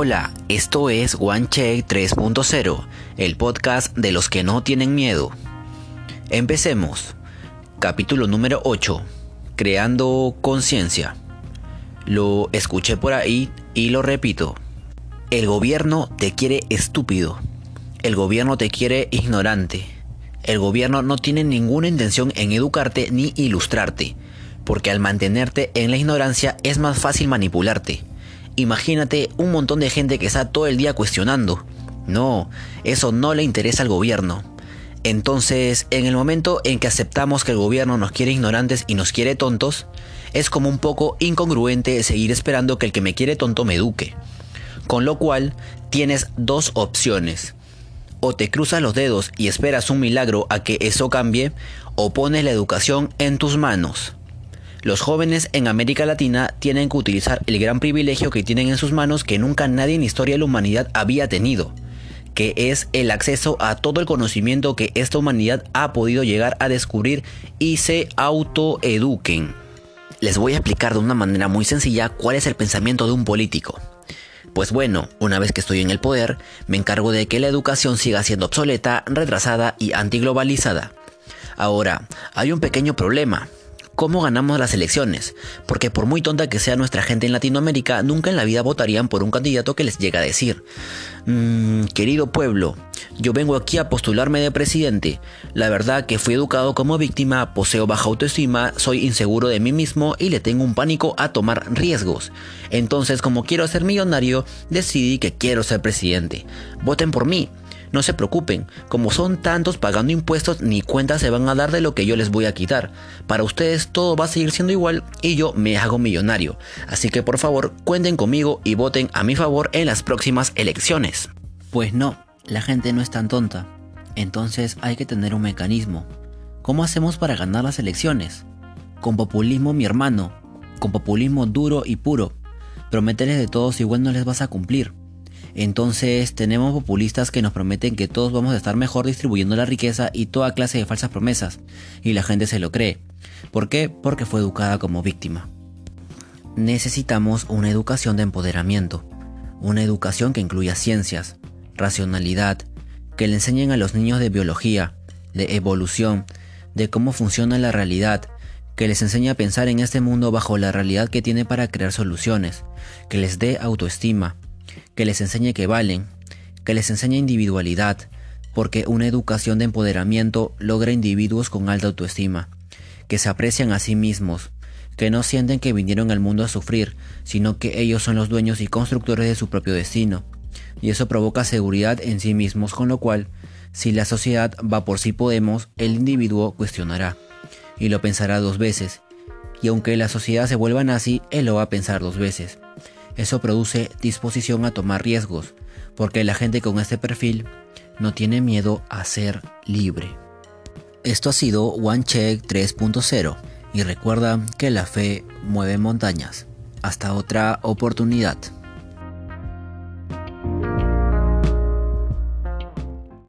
Hola, esto es OneCheck 3.0, el podcast de los que no tienen miedo. Empecemos. Capítulo número 8. Creando conciencia. Lo escuché por ahí y lo repito. El gobierno te quiere estúpido. El gobierno te quiere ignorante. El gobierno no tiene ninguna intención en educarte ni ilustrarte, porque al mantenerte en la ignorancia es más fácil manipularte. Imagínate un montón de gente que está todo el día cuestionando. No, eso no le interesa al gobierno. Entonces, en el momento en que aceptamos que el gobierno nos quiere ignorantes y nos quiere tontos, es como un poco incongruente seguir esperando que el que me quiere tonto me eduque. Con lo cual, tienes dos opciones. O te cruzas los dedos y esperas un milagro a que eso cambie, o pones la educación en tus manos. Los jóvenes en América Latina tienen que utilizar el gran privilegio que tienen en sus manos que nunca nadie en la historia de la humanidad había tenido, que es el acceso a todo el conocimiento que esta humanidad ha podido llegar a descubrir y se autoeduquen. Les voy a explicar de una manera muy sencilla cuál es el pensamiento de un político. Pues bueno, una vez que estoy en el poder, me encargo de que la educación siga siendo obsoleta, retrasada y antiglobalizada. Ahora, hay un pequeño problema. ¿Cómo ganamos las elecciones? Porque por muy tonta que sea nuestra gente en Latinoamérica, nunca en la vida votarían por un candidato que les llega a decir, mmm, querido pueblo, yo vengo aquí a postularme de presidente. La verdad que fui educado como víctima, poseo baja autoestima, soy inseguro de mí mismo y le tengo un pánico a tomar riesgos. Entonces, como quiero ser millonario, decidí que quiero ser presidente. Voten por mí. No se preocupen, como son tantos pagando impuestos, ni cuenta se van a dar de lo que yo les voy a quitar. Para ustedes todo va a seguir siendo igual y yo me hago millonario. Así que por favor cuenten conmigo y voten a mi favor en las próximas elecciones. Pues no, la gente no es tan tonta. Entonces hay que tener un mecanismo. ¿Cómo hacemos para ganar las elecciones? Con populismo mi hermano, con populismo duro y puro. Prometerles de todos igual no les vas a cumplir. Entonces tenemos populistas que nos prometen que todos vamos a estar mejor distribuyendo la riqueza y toda clase de falsas promesas, y la gente se lo cree. ¿Por qué? Porque fue educada como víctima. Necesitamos una educación de empoderamiento, una educación que incluya ciencias, racionalidad, que le enseñen a los niños de biología, de evolución, de cómo funciona la realidad, que les enseñe a pensar en este mundo bajo la realidad que tiene para crear soluciones, que les dé autoestima, que les enseñe que valen, que les enseñe individualidad, porque una educación de empoderamiento logra individuos con alta autoestima, que se aprecian a sí mismos, que no sienten que vinieron al mundo a sufrir, sino que ellos son los dueños y constructores de su propio destino, y eso provoca seguridad en sí mismos, con lo cual, si la sociedad va por sí podemos, el individuo cuestionará, y lo pensará dos veces, y aunque la sociedad se vuelva nazi, él lo va a pensar dos veces. Eso produce disposición a tomar riesgos, porque la gente con este perfil no tiene miedo a ser libre. Esto ha sido One Check 3.0 y recuerda que la fe mueve montañas. Hasta otra oportunidad.